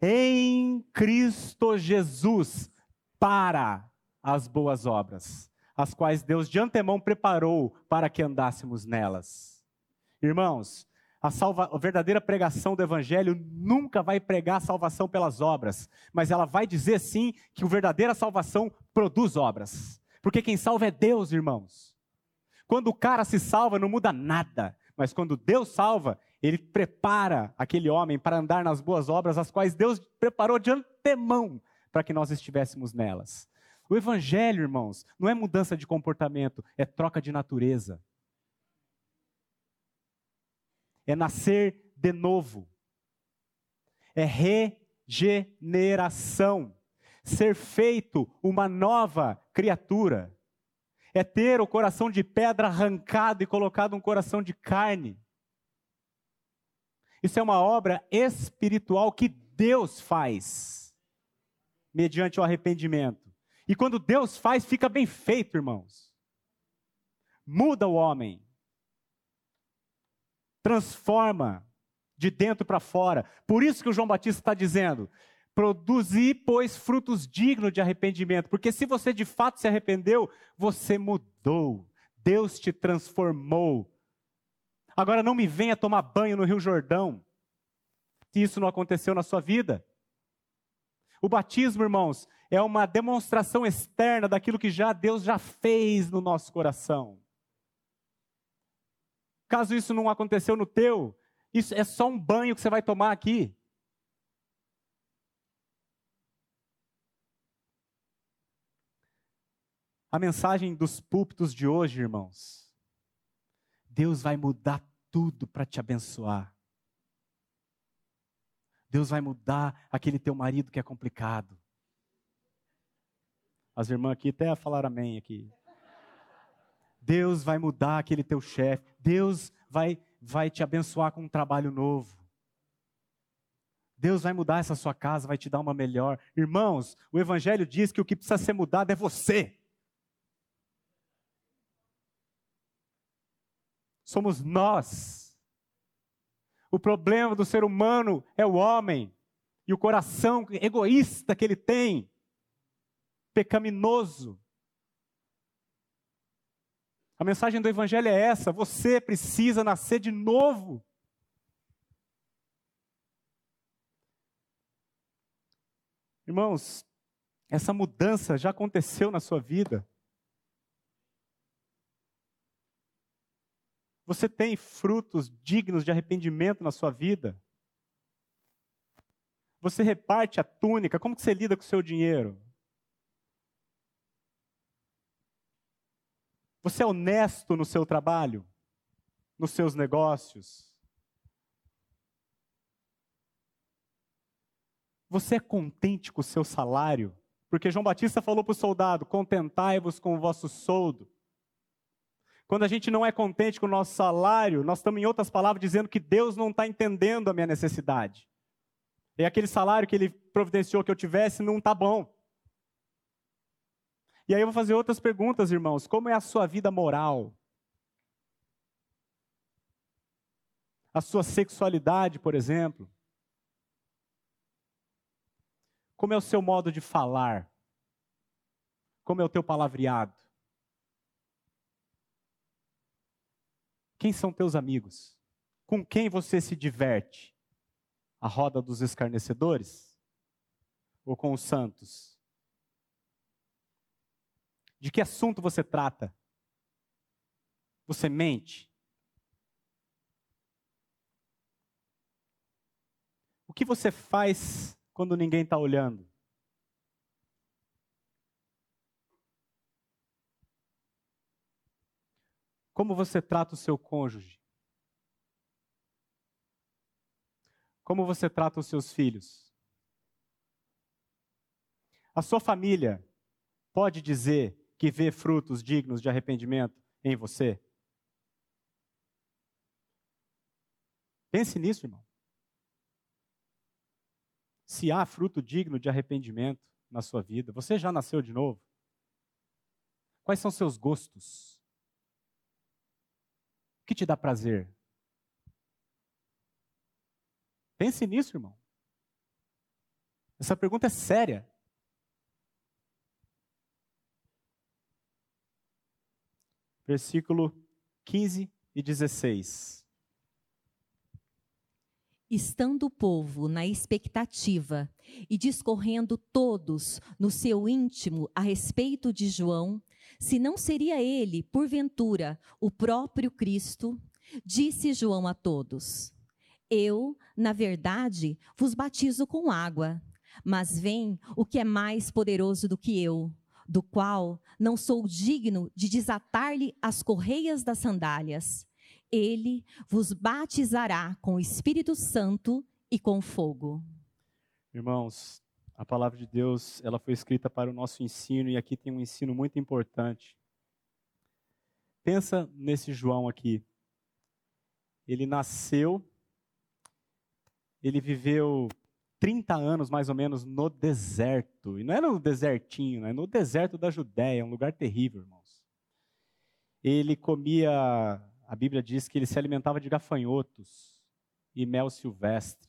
Em Cristo Jesus, para as boas obras, as quais Deus de antemão preparou para que andássemos nelas. Irmãos, a, salva, a verdadeira pregação do Evangelho nunca vai pregar a salvação pelas obras, mas ela vai dizer sim que a verdadeira salvação produz obras. Porque quem salva é Deus, irmãos. Quando o cara se salva, não muda nada. Mas quando Deus salva, ele prepara aquele homem para andar nas boas obras, as quais Deus preparou de antemão para que nós estivéssemos nelas. O Evangelho, irmãos, não é mudança de comportamento, é troca de natureza é nascer de novo, é regeneração, ser feito uma nova criatura, é ter o coração de pedra arrancado e colocado um coração de carne. Isso é uma obra espiritual que Deus faz, mediante o arrependimento. E quando Deus faz, fica bem feito, irmãos. Muda o homem transforma de dentro para fora. Por isso que o João Batista está dizendo: produzir, pois, frutos dignos de arrependimento. Porque se você de fato se arrependeu, você mudou. Deus te transformou. Agora não me venha tomar banho no Rio Jordão, se isso não aconteceu na sua vida. O batismo, irmãos, é uma demonstração externa daquilo que já Deus já fez no nosso coração. Caso isso não aconteceu no teu, isso é só um banho que você vai tomar aqui. A mensagem dos púlpitos de hoje, irmãos. Deus vai mudar tudo para te abençoar. Deus vai mudar aquele teu marido que é complicado. As irmãs aqui até falaram amém aqui. Deus vai mudar aquele teu chefe. Deus vai, vai te abençoar com um trabalho novo. Deus vai mudar essa sua casa, vai te dar uma melhor. Irmãos, o Evangelho diz que o que precisa ser mudado é você. Somos nós. O problema do ser humano é o homem e o coração egoísta que ele tem, pecaminoso. A mensagem do Evangelho é essa: você precisa nascer de novo. Irmãos, essa mudança já aconteceu na sua vida. Você tem frutos dignos de arrependimento na sua vida? Você reparte a túnica? Como que você lida com o seu dinheiro? Você é honesto no seu trabalho, nos seus negócios? Você é contente com o seu salário? Porque João Batista falou para o soldado: contentai-vos com o vosso soldo. Quando a gente não é contente com o nosso salário, nós estamos, em outras palavras, dizendo que Deus não está entendendo a minha necessidade. E aquele salário que Ele providenciou que eu tivesse não está bom. E aí eu vou fazer outras perguntas, irmãos. Como é a sua vida moral? A sua sexualidade, por exemplo? Como é o seu modo de falar? Como é o teu palavreado? Quem são teus amigos? Com quem você se diverte? A roda dos escarnecedores? Ou com os santos? De que assunto você trata? Você mente? O que você faz quando ninguém está olhando? Como você trata o seu cônjuge? Como você trata os seus filhos? A sua família pode dizer que vê frutos dignos de arrependimento em você? Pense nisso, irmão. Se há fruto digno de arrependimento na sua vida, você já nasceu de novo? Quais são seus gostos? O que te dá prazer? Pense nisso, irmão. Essa pergunta é séria. Versículo 15 e 16. Estando o povo na expectativa e discorrendo todos no seu íntimo a respeito de João, se não seria ele, porventura, o próprio Cristo, disse João a todos: Eu, na verdade, vos batizo com água, mas vem o que é mais poderoso do que eu, do qual não sou digno de desatar-lhe as correias das sandálias. Ele vos batizará com o Espírito Santo e com fogo. Irmãos, a palavra de Deus, ela foi escrita para o nosso ensino e aqui tem um ensino muito importante. Pensa nesse João aqui. Ele nasceu, ele viveu 30 anos mais ou menos no deserto. E não é no desertinho, é no deserto da Judéia, um lugar terrível, irmãos. Ele comia, a Bíblia diz que ele se alimentava de gafanhotos e mel silvestre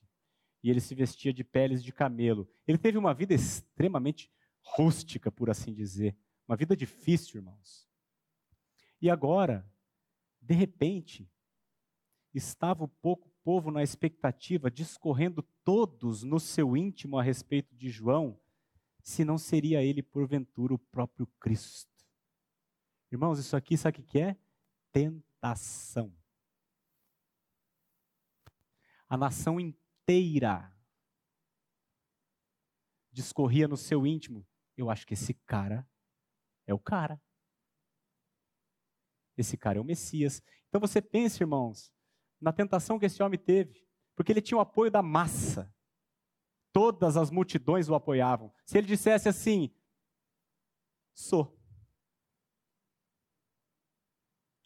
e ele se vestia de peles de camelo. Ele teve uma vida extremamente rústica, por assim dizer, uma vida difícil, irmãos. E agora, de repente, estava o pouco povo na expectativa, discorrendo todos no seu íntimo a respeito de João, se não seria ele, porventura, o próprio Cristo. Irmãos, isso aqui, sabe o que é? Tentação. A nação inteira discorria no seu íntimo: eu acho que esse cara é o cara. Esse cara é o Messias. Então você pensa, irmãos, na tentação que esse homem teve, porque ele tinha o apoio da massa. Todas as multidões o apoiavam. Se ele dissesse assim: sou.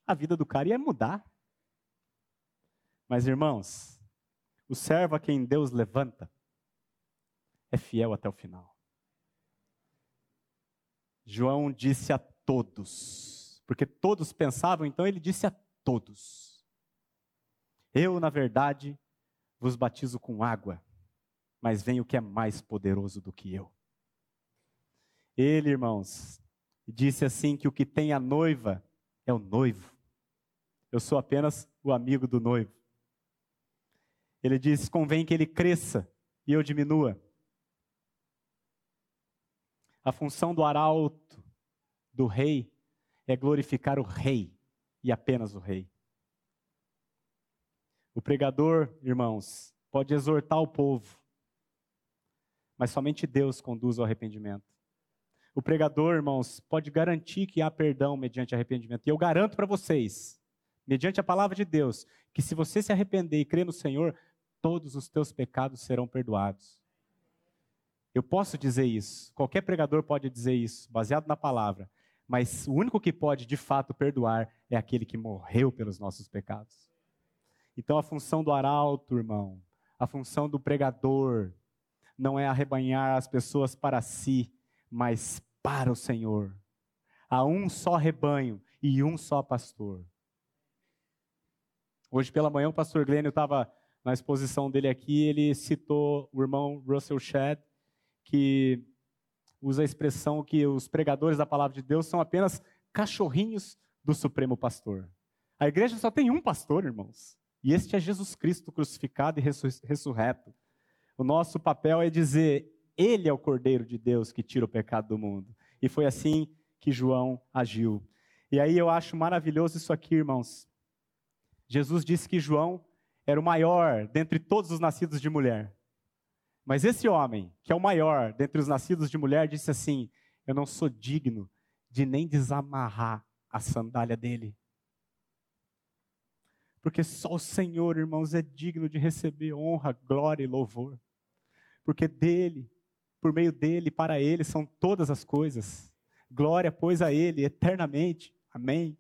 A vida do cara ia mudar. Mas, irmãos, o servo a quem Deus levanta é fiel até o final. João disse a todos, porque todos pensavam, então ele disse a todos: Eu, na verdade, vos batizo com água, mas vem o que é mais poderoso do que eu. Ele, irmãos, disse assim: que o que tem a noiva é o noivo. Eu sou apenas o amigo do noivo. Ele diz: convém que ele cresça e eu diminua. A função do arauto, do rei, é glorificar o rei e apenas o rei. O pregador, irmãos, pode exortar o povo, mas somente Deus conduz ao arrependimento. O pregador, irmãos, pode garantir que há perdão mediante arrependimento. E eu garanto para vocês, mediante a palavra de Deus, que se você se arrepender e crer no Senhor, todos os teus pecados serão perdoados. Eu posso dizer isso, qualquer pregador pode dizer isso, baseado na palavra, mas o único que pode de fato perdoar é aquele que morreu pelos nossos pecados. Então a função do arauto, irmão, a função do pregador, não é arrebanhar as pessoas para si, mas para o Senhor. Há um só rebanho e um só pastor. Hoje pela manhã o pastor Glênio estava na exposição dele aqui, ele citou o irmão Russell Shedd, que usa a expressão que os pregadores da palavra de Deus são apenas cachorrinhos do Supremo Pastor. A igreja só tem um pastor, irmãos, e este é Jesus Cristo crucificado e ressurreto. O nosso papel é dizer: Ele é o Cordeiro de Deus que tira o pecado do mundo. E foi assim que João agiu. E aí eu acho maravilhoso isso aqui, irmãos. Jesus disse que João era o maior dentre todos os nascidos de mulher. Mas esse homem, que é o maior dentre os nascidos de mulher, disse assim: Eu não sou digno de nem desamarrar a sandália dele. Porque só o Senhor, irmãos, é digno de receber honra, glória e louvor. Porque dele, por meio dele, para ele são todas as coisas. Glória, pois, a ele eternamente. Amém.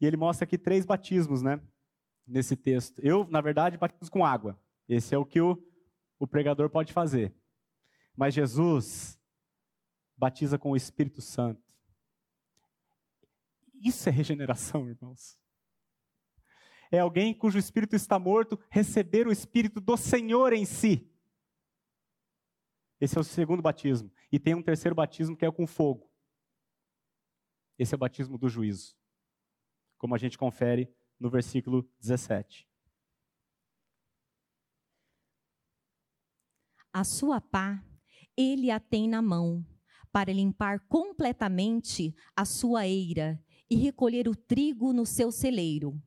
E ele mostra aqui três batismos, né? Nesse texto. Eu, na verdade, batismo com água. Esse é o que o, o pregador pode fazer. Mas Jesus batiza com o Espírito Santo. Isso é regeneração, irmãos. É alguém cujo espírito está morto receber o espírito do Senhor em si. Esse é o segundo batismo. E tem um terceiro batismo que é com fogo. Esse é o batismo do juízo. Como a gente confere no versículo 17. A sua pá, ele a tem na mão, para limpar completamente a sua eira e recolher o trigo no seu celeiro.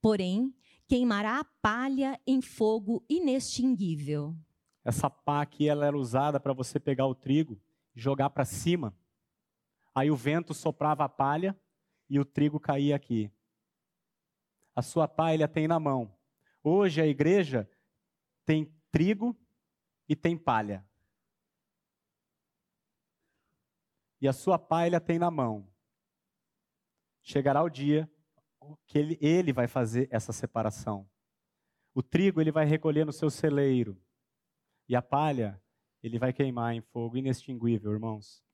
Porém, queimará a palha em fogo inextinguível. Essa pá aqui ela era usada para você pegar o trigo e jogar para cima. Aí o vento soprava a palha e o trigo caía aqui. A sua pá ele a tem na mão. Hoje a igreja tem trigo e tem palha. E a sua pá ele a tem na mão. Chegará o dia que ele, ele vai fazer essa separação. O trigo ele vai recolher no seu celeiro. E a palha ele vai queimar em fogo inextinguível, irmãos.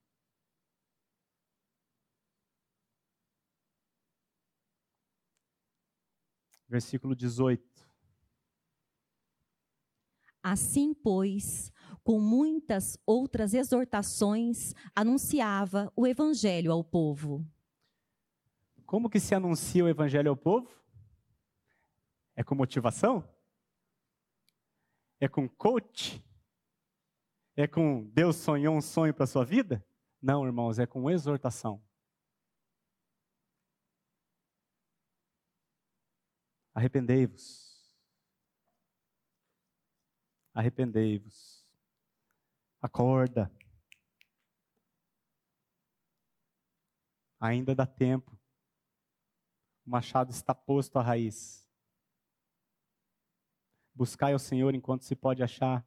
Versículo 18. Assim, pois, com muitas outras exortações, anunciava o evangelho ao povo. Como que se anuncia o evangelho ao povo? É com motivação? É com coach? É com Deus sonhou um sonho para sua vida? Não, irmãos, é com exortação. Arrependei-vos. Arrependei-vos. Acorda. Ainda dá tempo. O machado está posto à raiz. Buscai ao Senhor enquanto se pode achar.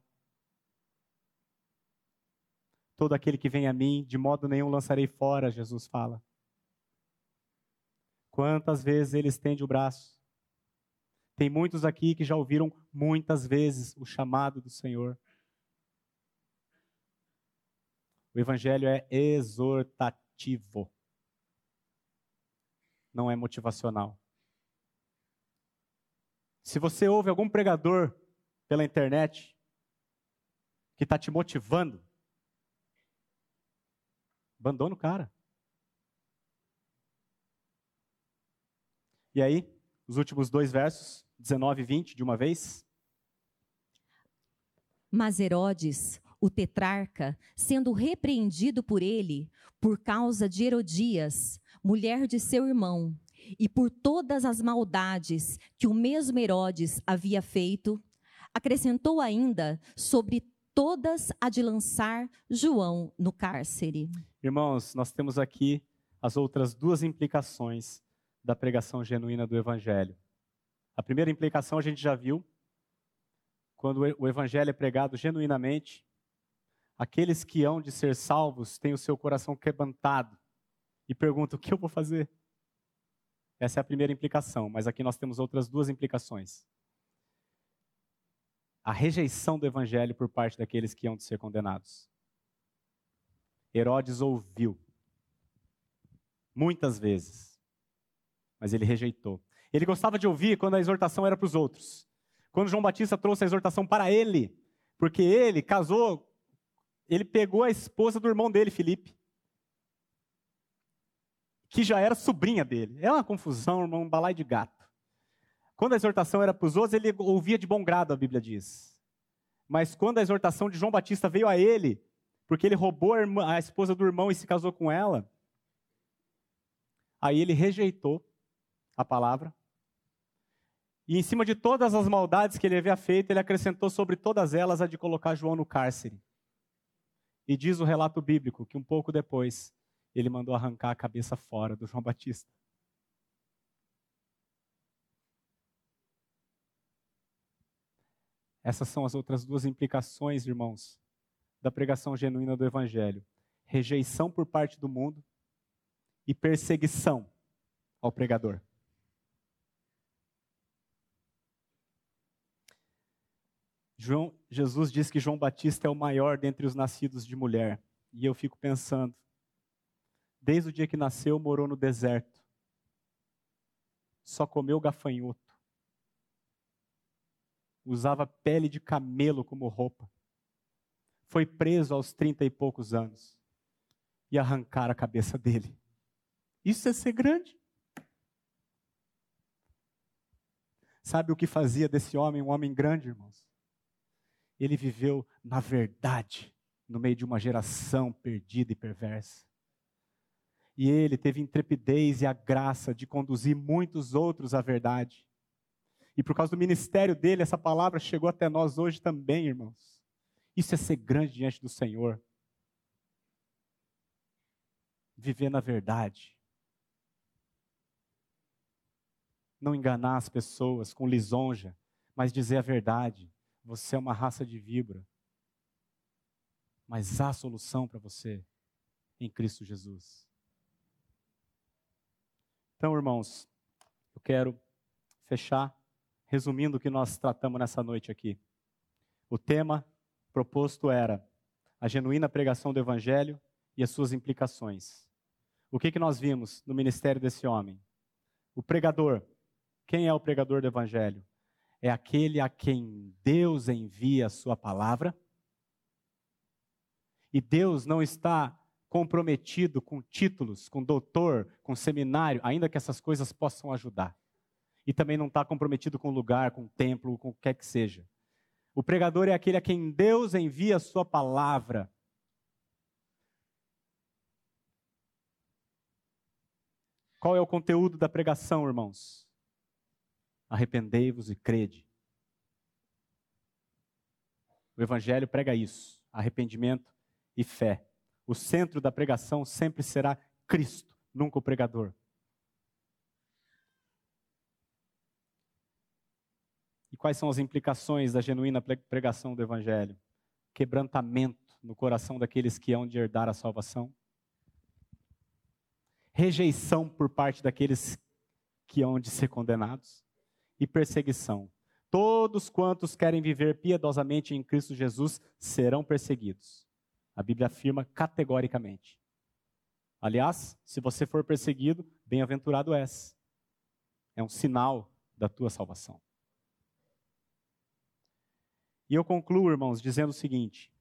Todo aquele que vem a mim, de modo nenhum lançarei fora, Jesus fala. Quantas vezes ele estende o braço? Tem muitos aqui que já ouviram muitas vezes o chamado do Senhor. O Evangelho é exortativo, não é motivacional. Se você ouve algum pregador pela internet que está te motivando, abandona o cara. E aí, os últimos dois versos, 19 e 20, de uma vez. Mas Herodes, o tetrarca, sendo repreendido por ele, por causa de Herodias, mulher de seu irmão, e por todas as maldades que o mesmo Herodes havia feito, acrescentou ainda sobre todas a de lançar João no cárcere. Irmãos, nós temos aqui as outras duas implicações da pregação genuína do Evangelho. A primeira implicação a gente já viu, quando o Evangelho é pregado genuinamente, aqueles que hão de ser salvos têm o seu coração quebrantado e perguntam: o que eu vou fazer? Essa é a primeira implicação, mas aqui nós temos outras duas implicações. A rejeição do evangelho por parte daqueles que de ser condenados. Herodes ouviu muitas vezes, mas ele rejeitou. Ele gostava de ouvir quando a exortação era para os outros. Quando João Batista trouxe a exortação para ele, porque ele casou, ele pegou a esposa do irmão dele, Filipe que já era sobrinha dele. É uma confusão, irmão, um balai de gato. Quando a exortação era para os outros, ele ouvia de bom grado, a Bíblia diz. Mas quando a exortação de João Batista veio a ele, porque ele roubou a, irmã, a esposa do irmão e se casou com ela, aí ele rejeitou a palavra. E em cima de todas as maldades que ele havia feito, ele acrescentou sobre todas elas a de colocar João no cárcere. E diz o relato bíblico que um pouco depois ele mandou arrancar a cabeça fora do João Batista. Essas são as outras duas implicações, irmãos, da pregação genuína do Evangelho: rejeição por parte do mundo e perseguição ao pregador. João, Jesus diz que João Batista é o maior dentre os nascidos de mulher. E eu fico pensando, desde o dia que nasceu, morou no deserto. Só comeu gafanhoto. Usava pele de camelo como roupa. Foi preso aos trinta e poucos anos. E arrancaram a cabeça dele. Isso é ser grande. Sabe o que fazia desse homem um homem grande, irmãos? Ele viveu na verdade, no meio de uma geração perdida e perversa. E ele teve intrepidez e a graça de conduzir muitos outros à verdade. E por causa do ministério dele, essa palavra chegou até nós hoje também, irmãos. Isso é ser grande diante do Senhor. Viver na verdade. Não enganar as pessoas com lisonja, mas dizer a verdade. Você é uma raça de vibra. Mas há solução para você em Cristo Jesus. Então, irmãos, eu quero fechar resumindo o que nós tratamos nessa noite aqui. O tema proposto era a genuína pregação do Evangelho e as suas implicações. O que, que nós vimos no ministério desse homem? O pregador. Quem é o pregador do Evangelho? é aquele a quem Deus envia a sua palavra. E Deus não está comprometido com títulos, com doutor, com seminário, ainda que essas coisas possam ajudar. E também não está comprometido com lugar, com templo, com o que quer que seja. O pregador é aquele a quem Deus envia a sua palavra. Qual é o conteúdo da pregação, irmãos? Arrependei-vos e crede. O Evangelho prega isso: arrependimento e fé. O centro da pregação sempre será Cristo, nunca o pregador. E quais são as implicações da genuína pregação do Evangelho? Quebrantamento no coração daqueles que hão de herdar a salvação. Rejeição por parte daqueles que hão de ser condenados e perseguição. Todos quantos querem viver piedosamente em Cristo Jesus serão perseguidos. A Bíblia afirma categoricamente. Aliás, se você for perseguido, bem-aventurado és. É um sinal da tua salvação. E eu concluo, irmãos, dizendo o seguinte: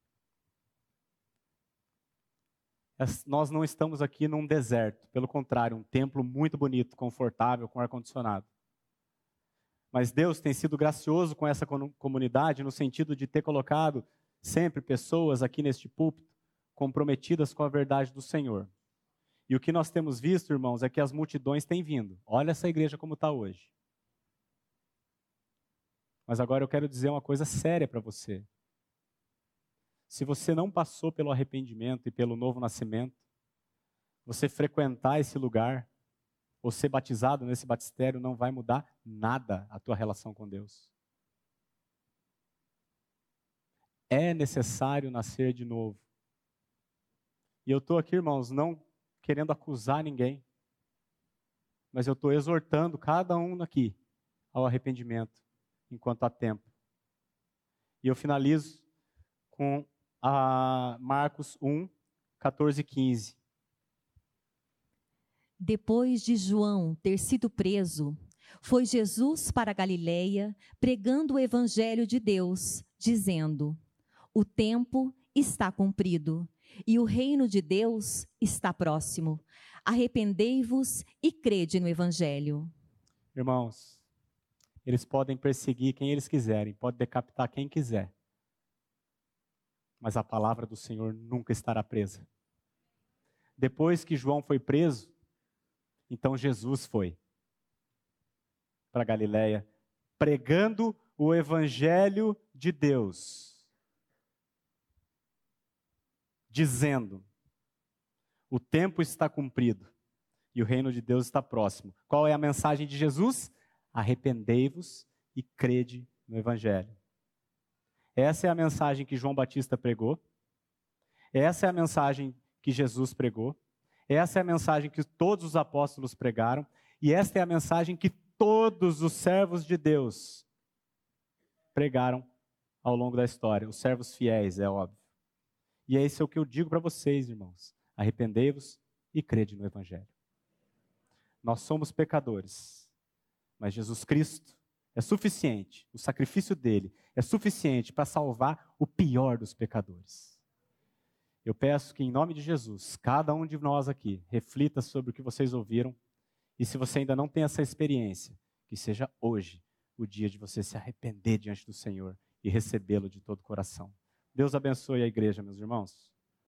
nós não estamos aqui num deserto, pelo contrário, um templo muito bonito, confortável, com ar-condicionado. Mas Deus tem sido gracioso com essa comunidade no sentido de ter colocado sempre pessoas aqui neste púlpito comprometidas com a verdade do Senhor. E o que nós temos visto, irmãos, é que as multidões têm vindo. Olha essa igreja como está hoje. Mas agora eu quero dizer uma coisa séria para você. Se você não passou pelo arrependimento e pelo novo nascimento, você frequentar esse lugar, ou ser batizado nesse batistério não vai mudar nada a tua relação com Deus. É necessário nascer de novo. E eu estou aqui, irmãos, não querendo acusar ninguém, mas eu estou exortando cada um aqui ao arrependimento, enquanto há tempo. E eu finalizo com Marcos 1, 14 e 15. Depois de João ter sido preso, foi Jesus para Galiléia pregando o evangelho de Deus, dizendo: O tempo está cumprido e o reino de Deus está próximo. Arrependei-vos e crede no evangelho. Irmãos, eles podem perseguir quem eles quiserem, podem decapitar quem quiser. Mas a palavra do Senhor nunca estará presa. Depois que João foi preso, então Jesus foi para Galiléia pregando o evangelho de Deus, dizendo: o tempo está cumprido e o reino de Deus está próximo. Qual é a mensagem de Jesus? Arrependei-vos e crede no evangelho. Essa é a mensagem que João Batista pregou. Essa é a mensagem que Jesus pregou. Essa é a mensagem que todos os apóstolos pregaram. E esta é a mensagem que todos os servos de Deus pregaram ao longo da história. Os servos fiéis, é óbvio. E é isso o que eu digo para vocês, irmãos. Arrependei-vos e crede no Evangelho. Nós somos pecadores, mas Jesus Cristo é suficiente, o sacrifício dele é suficiente para salvar o pior dos pecadores. Eu peço que, em nome de Jesus, cada um de nós aqui reflita sobre o que vocês ouviram e se você ainda não tem essa experiência, que seja hoje o dia de você se arrepender diante do Senhor e recebê-lo de todo o coração. Deus abençoe a igreja, meus irmãos.